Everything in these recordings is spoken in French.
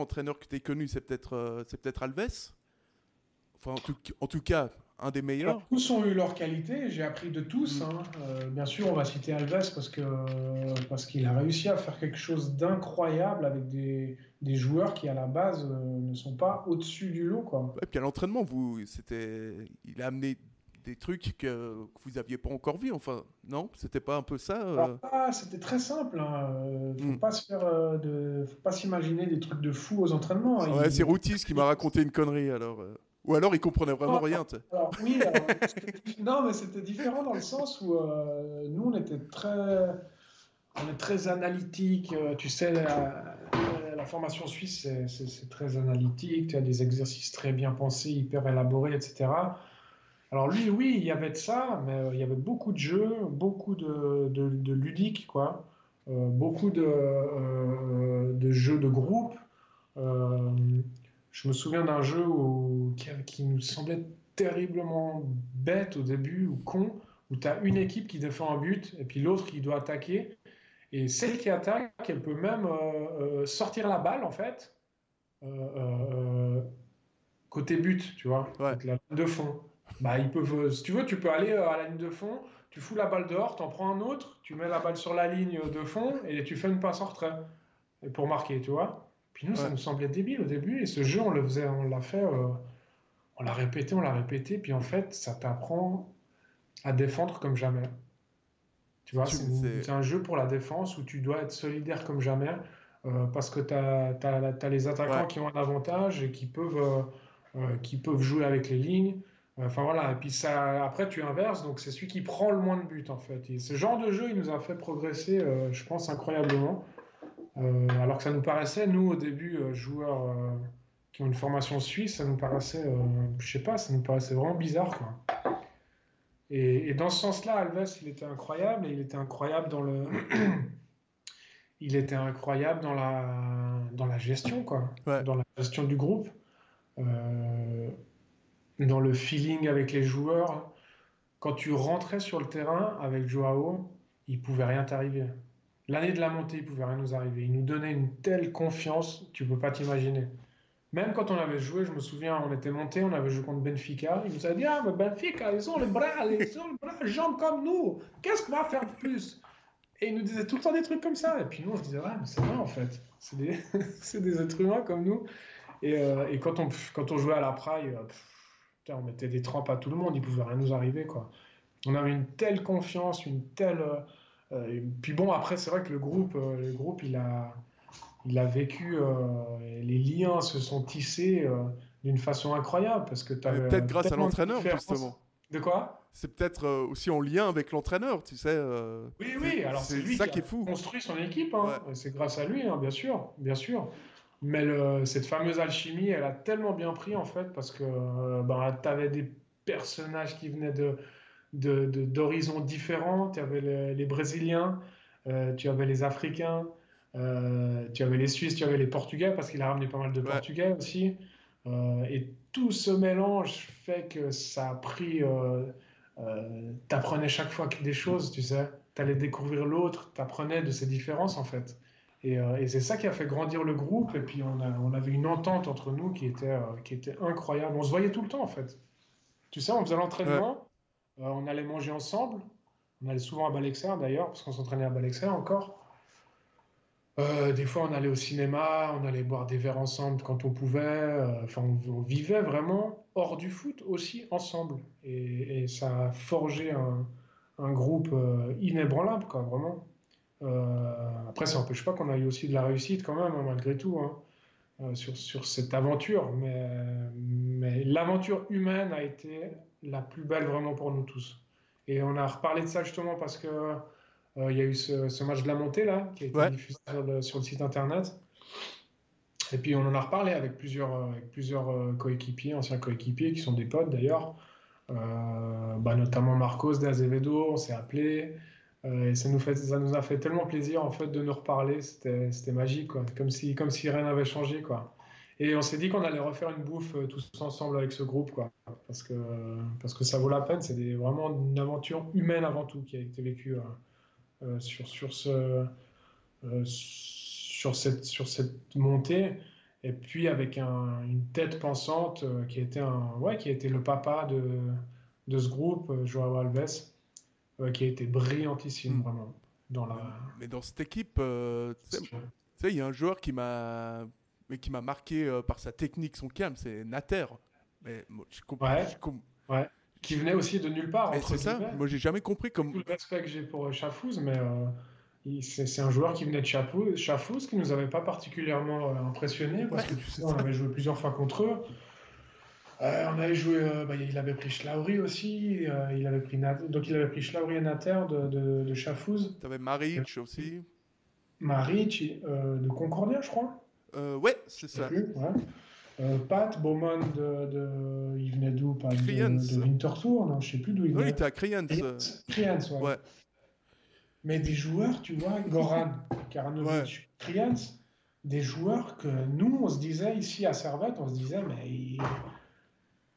entraîneur que tu as connu, c'est peut-être c'est peut-être Alves Enfin, en tout, cas, un des meilleurs. tous ont eu leur qualité, j'ai appris de tous. Mm. Hein. Euh, bien sûr, on va citer Alves parce que parce qu'il a réussi à faire quelque chose d'incroyable avec des, des, joueurs qui à la base euh, ne sont pas au-dessus du lot. Quoi. Et puis à l'entraînement, vous, c'était, il a amené des trucs que, vous n'aviez pas encore vus. Enfin, non, c'était pas un peu ça. Euh? Ah, c'était très simple. Hein. Faut mm. pas se faire de, faut pas s'imaginer des trucs de fou aux entraînements. Hein. Ouais, c'est Routis qui m'a raconté une connerie alors. Ou alors il comprenait vraiment rien. Alors, oui, non, mais c'était différent dans le sens où euh, nous on était très, on est très analytique. Euh, tu sais, la, formation suisse c'est très analytique. Tu as des exercices très bien pensés, hyper élaborés, etc. Alors lui, oui, il y avait de ça, mais euh, il y avait beaucoup de jeux, beaucoup de, de, ludiques, quoi. beaucoup de, de, jeux de groupe. Je me souviens d'un jeu qui, nous semblait terriblement bête au début ou con, où tu as une équipe qui défend un but et puis l'autre qui doit attaquer. Et celle qui attaque, elle peut même euh, euh, sortir la balle en fait, euh, côté but, tu vois, la de fond. Bah, ils peuvent, si tu veux, tu peux aller à la ligne de fond, tu fous la balle dehors, tu en prends un autre, tu mets la balle sur la ligne de fond et tu fais une passe en retrait pour marquer, tu vois. Puis nous, ça nous semblait débile au début. Et ce jeu, on le faisait, on l'a fait, euh, on l'a répété, on l'a répété. Puis en fait, ça t'apprend à défendre comme jamais. Tu vois, c'est un jeu pour la défense où tu dois être solidaire comme jamais. Euh, parce que tu as, les attaquants qui ont un avantage et qui peuvent, euh, qui peuvent jouer avec les lignes. Enfin voilà, et puis ça, après tu inverses, donc c'est celui qui prend le moins de buts en fait. Et ce genre de jeu, il nous a fait progresser, je pense, incroyablement. Euh, alors que ça nous paraissait, nous, au début, euh, joueurs euh, qui ont une formation suisse, ça nous paraissait, je sais pas, ça nous paraissait vraiment bizarre. Quoi. Et, dans ce sens-là, Alves, il était incroyable, et il était incroyable dans le. il était incroyable dans la, dans la gestion, quoi. Dans la gestion du groupe. Dans le feeling avec les joueurs. Quand tu rentrais sur le terrain avec Joao, il pouvait rien t'arriver. L'année de la montée, il pouvait rien nous arriver. Il nous donnait une telle confiance, tu peux pas t'imaginer. Même quand on avait joué, je me souviens, on était monté, on avait joué contre Benfica. Il nous a dit Ah, mais Benfica, ils ont les bras, ils ont les bras, jambes comme nous. Qu'est-ce qu'on va faire de plus? Et il nous disait tout le temps des trucs comme ça. Et puis nous, on se disait Ouais, mais c'est vrai en fait. C'est des, des, êtres humains comme nous. Et, euh, et, quand, on, quand on jouait à la praille, on mettait des trempes à tout le monde, il pouvait rien nous arriver. quoi. On avait une telle confiance, une telle. Euh, puis bon, après, c'est vrai que le groupe, euh, le groupe il, a, il a vécu, euh, les liens se sont tissés d'une façon incroyable parce que tu Peut-être grâce à l'entraîneur, justement. De quoi? C'est peut-être aussi en lien avec l'entraîneur, tu sais. oui, oui, alors c'est lui qui, a construit son équipe. Hein. C'est grâce à lui, hein, bien sûr, bien sûr. Mais cette fameuse alchimie, elle a tellement bien pris en fait parce que ben, tu avais des personnages qui venaient de, d'horizons différents. Tu avais les, Brésiliens, euh, tu avais les Africains, euh, tu avais les Suisses, tu avais les Portugais, parce qu'il a ramené pas mal de Portugais aussi. Euh, et tout ce mélange fait que ça a pris. t'apprenais chaque fois des choses, tu sais. T'allais découvrir l'autre, t'apprenais de ces différences en fait. Et, c'est ça qui a fait grandir le groupe. Et puis on, a, on avait une entente entre nous qui était, qui était incroyable. On se voyait tout le temps en fait. Tu sais, on faisait l'entraînement. Euh, on allait manger ensemble. On allait souvent à Balexer d'ailleurs, parce qu'on s'entraînait à Balexer encore. Euh, des fois, on allait au cinéma, on allait boire des verres ensemble quand on pouvait. Euh, enfin, on, vivait vraiment hors du foot aussi ensemble. Et, ça a forgé un, groupe inébranlable, quoi, vraiment. Après, ça n'empêche pas qu'on a eu aussi de la réussite quand même, hein, malgré tout, hein, sur, sur, cette aventure. Mais, mais l'aventure humaine a été la plus belle vraiment pour nous tous. Et on a reparlé de ça justement parce que euh, il y a eu ce, match de la montée là qui a été diffusé sur le, site internet. Et puis on en a reparlé avec plusieurs, euh, avec plusieurs euh, coéquipiers, anciens coéquipiers qui sont des potes d'ailleurs, bah, notamment Marcos de Azevedo, on s'est appelé. Et ça nous, a fait tellement plaisir en fait de nous reparler, c'était magique, quoi. Comme, si, rien n'avait changé. Quoi. Et on s'est dit qu'on allait refaire une bouffe euh, tous ensemble avec ce groupe, quoi. Parce que, ça vaut la peine. C'est vraiment une aventure humaine avant tout qui a été vécue euh, euh, sur, sur, ce, sur, cette, montée. Et puis avec une tête pensante qui était un, le papa de ce groupe, Joao Alves, qui a été brillantissime hmm. vraiment dans la. Mais dans cette équipe, tu sais, il y a un joueur qui m'a mais qui m'a marqué par sa technique, son calme, c'est Nater. Mais je comprends. Ouais, Qui venait aussi de nulle part. C'est ça. Moi, j'ai jamais compris comme. Tout le respect que j'ai pour Chafouz, mais c'est un joueur qui venait de Chafouz, qui nous avait pas particulièrement euh, impressionné parce que tu sais, on avait joué plusieurs fois contre eux. Euh, on avait joué, euh, bah, il avait pris Schlauri aussi, il avait pris donc il avait pris Schlauri et Nater de, de, de Chafouz. Tu avais Maric aussi. Maric de Concordia, je crois. ouais, c'est ça. Pat Bowman de, de, il venait d'où de, de Winterthur, non, je sais plus d'où il venait. Oui, il était à Kriens. Kriens, ouais. ouais. Mais des joueurs, tu vois, Goran, Karanovic, Kriens, des joueurs que nous, on se disait ici à Servette, on se disait, mais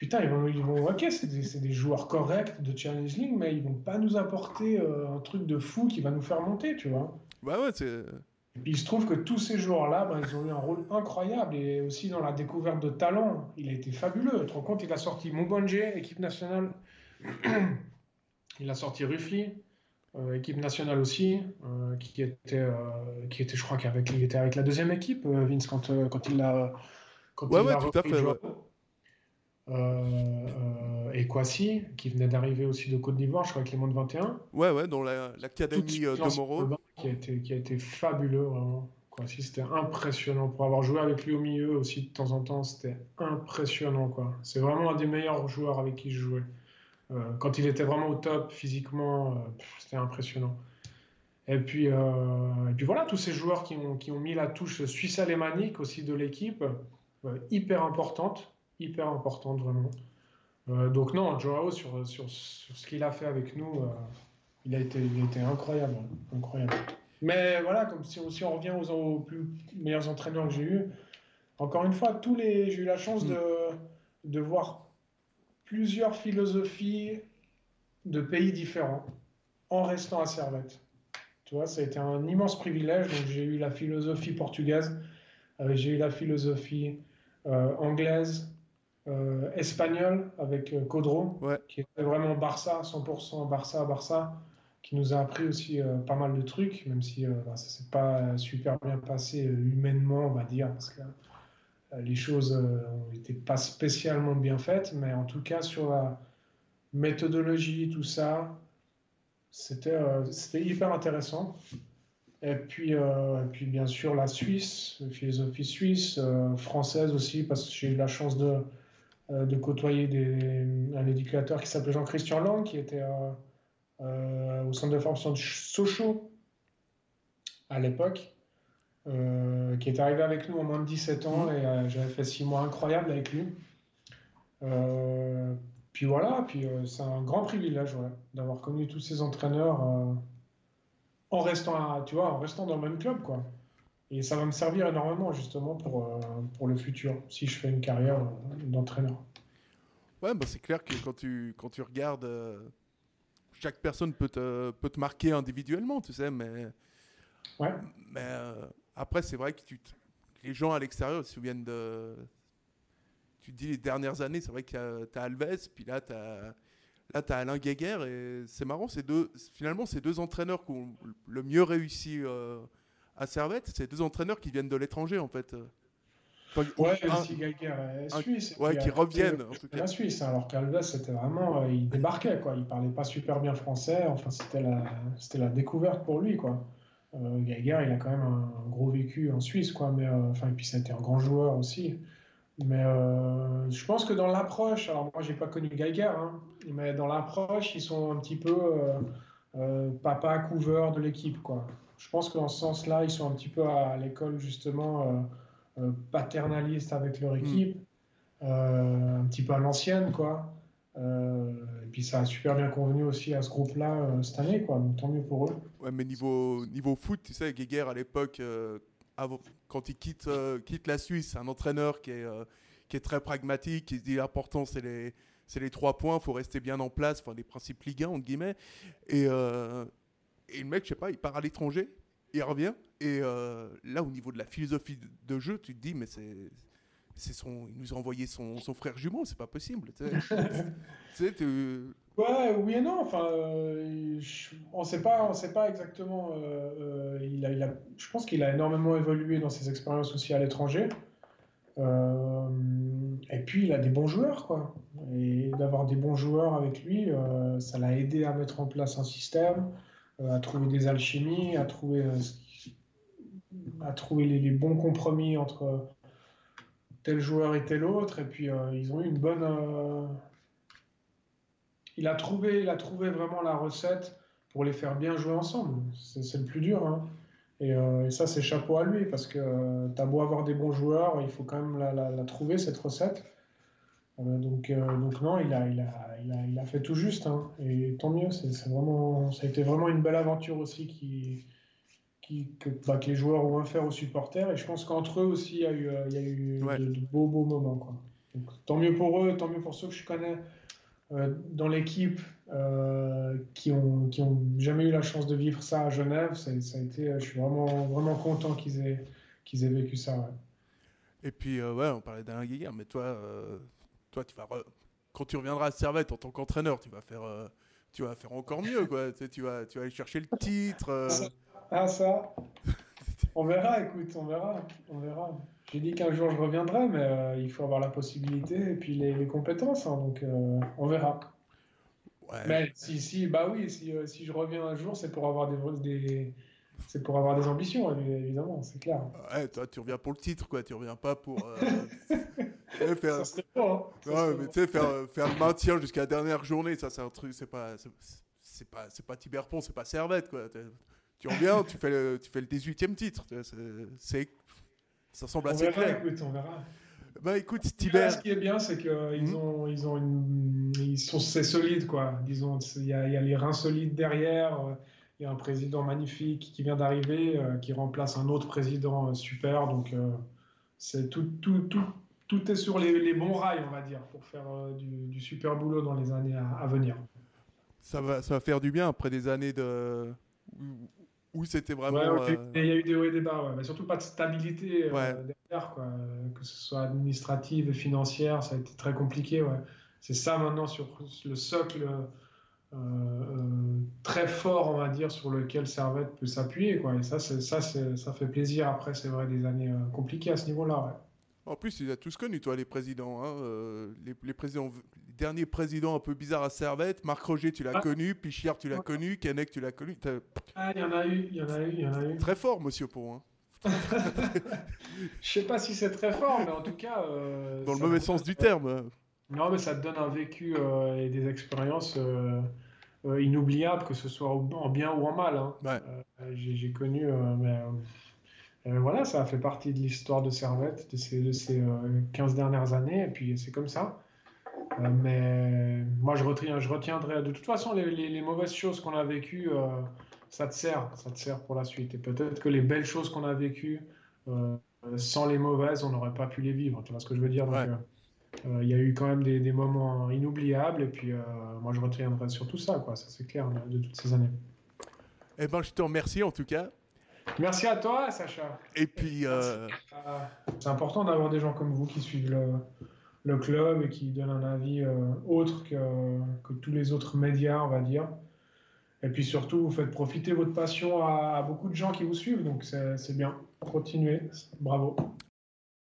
putain, ils vont, ils vont ok, c'est des, des, joueurs corrects de Challenge League, mais ils vont pas nous apporter euh, un truc de fou qui va nous faire monter, tu vois. Ouais, ouais, c'est. Et puis il se trouve que tous ces joueurs-là, ben, ils ont eu un rôle incroyable et aussi dans la découverte de talent, il a été fabuleux. Tu te rends compte, il a sorti Mobonje, équipe nationale. il a sorti Ruffy, euh, équipe nationale aussi, euh, qui, était, qui était, je crois qu'avec il était avec la deuxième équipe, Vince, quand, quand il l'a. Ouais, ouais, tout à fait. Et Kwasi, qui venait d'arriver aussi de Côte d'Ivoire, je crois, avec les moins de 21. Ouais, ouais, dans l'académie de Moreau. Qui a, été, qui a été fabuleux, vraiment. Kwasi, c'était impressionnant. Pour avoir joué avec lui au milieu aussi de temps en temps, c'était impressionnant, quoi. C'est vraiment un des meilleurs joueurs avec qui je jouais. Euh, quand il était vraiment au top physiquement, euh, c'était impressionnant. Et puis, euh, et puis voilà, tous ces joueurs qui ont, qui ont mis la touche suisse-alémanique aussi de l'équipe, hyper importante, hyper importante vraiment. donc non, Joao, sur, sur, sur ce qu'il a fait avec nous, il, a été, il a été incroyable, incroyable. Mais voilà, comme si, si on revient aux, plus meilleurs entraîneurs que j'ai eu, encore une fois, tous les, j'ai eu la chance de, de voir plusieurs philosophies de pays différents en restant à Servette. Tu vois, ça a été un immense privilège. Donc, j'ai eu la philosophie portugaise, euh, j'ai eu la philosophie euh, anglaise, euh, espagnole avec Codro, qui était vraiment Barça, 100% Barça, Barça, qui nous a appris aussi pas mal de trucs, même si bah, ça s'est pas super bien passé humainement, on va dire, parce que euh, les choses n'étaient euh, pas spécialement bien faites, mais en tout cas sur la méthodologie, tout ça, c'était euh, hyper intéressant. Et puis, puis bien sûr la Suisse, la philosophie suisse, française aussi, parce que j'ai eu la chance de, de côtoyer des, un éducateur qui s'appelait Jean-Christian Lang, qui était au centre de formation de Sochaux à l'époque. Euh, qui est arrivé avec nous en moins de 17 ans mmh. et euh, j'avais fait 6 mois incroyables avec lui. Euh, puis voilà, puis c'est un grand privilège d'avoir connu tous ces entraîneurs en restant, tu vois, en restant dans le même club, quoi. Et ça va me servir énormément justement pour, pour le futur, si je fais une carrière d'entraîneur. Ouais, bah c'est clair que quand tu, quand tu regardes, chaque personne peut te, peut te marquer individuellement, tu sais, mais. Ouais. Mais après, c'est vrai que tu les gens à l'extérieur se souviennent de. Tu te dis les dernières années, c'est vrai que tu as Alves, puis là, tu as. Là, tu as Alain Guéguer et c'est marrant, deux, finalement, ces deux entraîneurs qui ont le mieux réussi euh, à Servette, c'est deux entraîneurs qui viennent de l'étranger, en fait. Enfin, ouais, un, est suisse. ouais, qui reviennent, en tout cas. La Suisse, hein, alors qu'Alves, c'était vraiment. Euh, il débarquait, quoi. Il parlait pas super bien français. Enfin, c'était la, la découverte pour lui, quoi. Euh, il a quand même un, gros vécu en Suisse, quoi. Mais euh, enfin, et puis ça a été un grand joueur aussi. Mais euh, je pense que dans l'approche, alors moi j'ai pas connu Geiger, hein, mais dans l'approche, ils sont un petit peu papa couveur de l'équipe, quoi. Je pense qu'en ce sens-là, ils sont un petit peu à l'école justement paternaliste avec leur hmm. équipe, un petit peu à l'ancienne, quoi. Euh, et puis ça a super bien convenu aussi à ce groupe-là euh, cette année, quoi. Donc tant mieux pour eux. Ouais, mais niveau, niveau foot, tu sais, Guéguer à l'époque, euh, quand il quitte, quitte la Suisse, un entraîneur qui est, qui est très pragmatique, qui se dit l'important c'est les, c'est les trois points, il faut rester bien en place, enfin les principes Ligue 1 entre guillemets. Et, et le mec, je sais pas, il part à l'étranger. il revient. Et là, au niveau de la philosophie de jeu, tu te dis, mais c'est c'est son, il nous a envoyé son, son frère jumeau, c'est pas possible. Tu sais, Ouais, oui et non. Enfin, euh, on sait pas, on sait pas exactement. Euh, euh, il a, il a, je pense qu'il a énormément évolué dans ses expériences aussi à l'étranger. et puis il a des bons joueurs, quoi. Et d'avoir des bons joueurs avec lui, ça l'a aidé à mettre en place un système, à trouver des alchimies, à trouver, à trouver les, bons compromis entre tel joueur et tel autre. Et puis, euh, ils ont eu une bonne. Euh, il, a trouvé, il a trouvé vraiment la recette pour les faire bien jouer ensemble. C'est le plus dur. Hein. Euh, et, ça, c'est chapeau à lui parce que tu as beau avoir des bons joueurs, il faut quand même la, trouver, cette recette. Donc, donc, non, il a, il, a, il, a, il a fait tout juste. Hein. Et tant mieux, c'est vraiment, ça a été vraiment une belle aventure aussi qui bah, que, les joueurs ont faire aux supporters. Et je pense qu'entre eux aussi, il y a eu, euh, il y a eu de, beaux, beaux moments. Quoi. tant mieux pour eux, tant mieux pour ceux que je connais euh, dans l'équipe euh, qui, ont, qui ont jamais eu la chance de vivre ça à Genève. Ça, ça a été, je suis vraiment, vraiment content qu'ils aient, qu'ils aient vécu ça. Et puis, ouais, on parlait d'Alain Guéguer, mais toi, toi tu vas quand tu reviendras à Servette en tant qu'entraîneur, tu vas faire tu vas faire encore mieux, quoi. tu, vas, tu vas aller chercher le titre. Ah, ça On verra, écoute, on verra. On verra. J'ai dit qu'un jour je reviendrai, mais euh, il faut avoir la possibilité et puis les, compétences, hein, donc euh, on verra. Mais si, si, bah oui, si, euh, si je reviens un jour, c'est pour avoir des, des c'est pour avoir des ambitions, évidemment, c'est clair. Ouais, toi, tu reviens pour le titre, quoi. Tu reviens pas pour faire, hein. ouais, mais tu sais, faire, faire le maintien jusqu'à la dernière journée, ça, c'est un truc, c'est pas, c'est pas, c'est pas Tiberpont, c'est pas Servette, quoi tu reviens, tu fais le, tu fais le 18e titre. C'est, ça semble assez clair. Écoute, on verra. Bah écoute, Tiber. Ce qui est bien, c'est qu'ils hmm. ont, ils ont une, ils sont, c'est solide quoi. Disons, il y, a, il y a les reins solides derrière. Euh, il y a un président magnifique qui vient d'arriver, euh, qui remplace un autre président euh, super. Donc, c'est tout, tout, tout, tout est sur les, les, bons rails, on va dire, pour faire du, du, super boulot dans les années à, à, venir. Ça va, ça va faire du bien après des années de où c'était vraiment. Euh, il y a eu des hauts et des bas, mais surtout pas de stabilité euh, derrière, quoi. que ce soit administrative et financière, ça a été très compliqué. Ouais. C'est ça maintenant sur le socle euh, très fort, on va dire, sur lequel Servette peut s'appuyer. Quoi. Et ça, ça, ça fait plaisir après, c'est vrai, des années compliquées à ce niveau-là. Ouais. En plus, ils ont tous connu, toi, les présidents. Hein, les, les, présidents un peu bizarre à Servette. Marc Roger, tu l'as ah. connu. Pichiard, tu l'as connu. Kennec, tu l'as connu. Ah, il y en a eu, il y en a eu, il y en a eu. Très fort, monsieur Pont. Hein. Je sais pas si c'est très fort, mais en tout cas. Euh, Dans le mauvais sens du terme. Non, mais ça te donne un vécu euh, et des expériences euh, inoubliables, que ce soit en bien ou en mal. Hein. J'ai connu, mais voilà, ça a fait partie de l'histoire de Servette de ces, de ces 15 dernières années, et puis c'est comme ça. Euh, mais moi, je, retiens, je retiendrai. De toute façon, les, mauvaises choses qu'on a vécues, euh, ça te sert, ça te sert pour la suite. Et peut-être que les belles choses qu'on a vécues, euh, sans les mauvaises, on n'aurait pas pu les vivre. Tu vois ce que je veux dire il y a eu quand même des, moments inoubliables. Et puis, moi, je retiendrai surtout ça, quoi. Ça, c'est clair de, toutes ces années. Eh ben, je te remercie en tout cas. Merci à toi, Sacha. Et puis. C'est important d'avoir des gens comme vous qui suivent le le club et qui donne un avis euh, autre que, que, tous les autres médias, on va dire. Et puis surtout, vous faites profiter votre passion à, à beaucoup de gens qui vous suivent, donc c'est bien. Continuez, bravo.